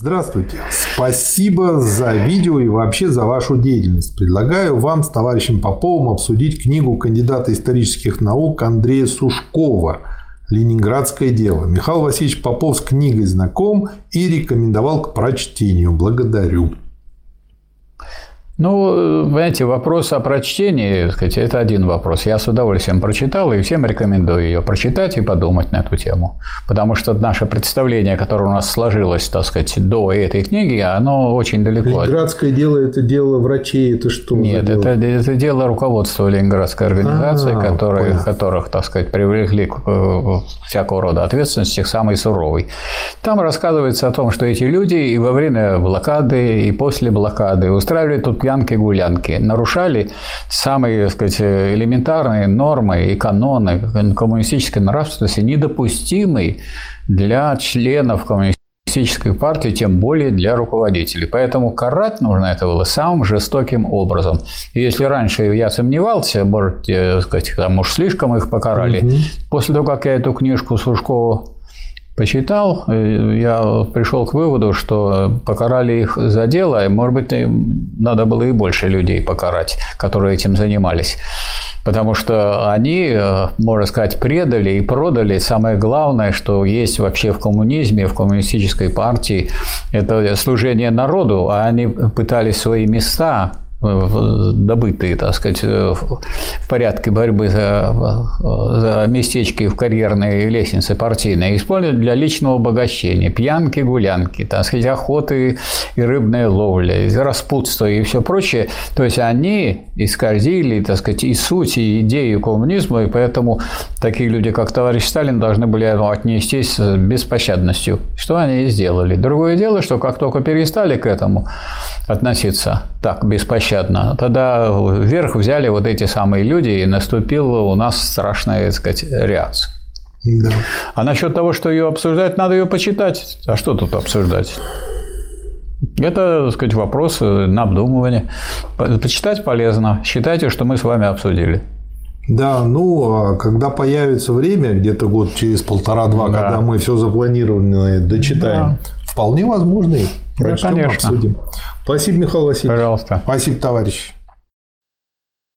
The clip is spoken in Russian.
Здравствуйте. Спасибо за видео и вообще за вашу деятельность. Предлагаю вам с товарищем Поповым обсудить книгу кандидата исторических наук Андрея Сушкова «Ленинградское дело». Михаил Васильевич Попов с книгой знаком и рекомендовал к прочтению. Благодарю. Ну, понимаете, вопрос о прочтении, сказать, это один вопрос. Я с удовольствием прочитал и всем рекомендую ее прочитать и подумать на эту тему. Потому что наше представление, которое у нас сложилось, так сказать, до этой книги, оно очень далеко. Ленинградское дело – это дело врачей, это что? Нет, это, это дело руководства Ленинградской организации, а, которые, которых, так сказать, привлекли к э, всякого рода ответственности, к самой суровой. Там рассказывается о том, что эти люди и во время блокады, и после блокады устраивали тут пьянки-гулянки, нарушали самые, так сказать, элементарные нормы и каноны коммунистической нравственности, недопустимые для членов коммунистической партии, тем более для руководителей. Поэтому карать нужно это было самым жестоким образом. И если раньше я сомневался, может, сказать, там уж слишком их покарали, угу. после того, как я эту книжку Сушкова почитал, э, я пришел к выводу, что покарали их за дело, и, может быть, надо было и больше людей покарать, которые этим занимались. Потому что они, э, можно сказать, предали и продали самое главное, что есть вообще в коммунизме, в коммунистической партии, это служение народу, а они пытались свои места добытые, так сказать, в порядке борьбы за, за местечки в карьерной лестнице партийной, используют для личного обогащения, пьянки, гулянки, так сказать, охоты и рыбная ловля, распутство и все прочее. То есть они исказили, так сказать, и суть, и идею коммунизма, и поэтому такие люди, как товарищ Сталин, должны были отнестись с беспощадностью. Что они и сделали. Другое дело, что как только перестали к этому относиться так беспощадно, тогда вверх взяли вот эти самые люди, и наступила у нас страшная, так сказать, реакция. Да. А насчет того, что ее обсуждать, надо ее почитать. А что тут обсуждать? Это, так сказать, вопрос на обдумывание. Почитать полезно. Считайте, что мы с вами обсудили. Да, ну, а когда появится время, где-то год через полтора-два, да. когда мы все запланированное дочитаем, да. вполне возможно, прочтем, да, конечно. обсудим. Спасибо, Михаил Васильевич. Пожалуйста. Спасибо, товарищ.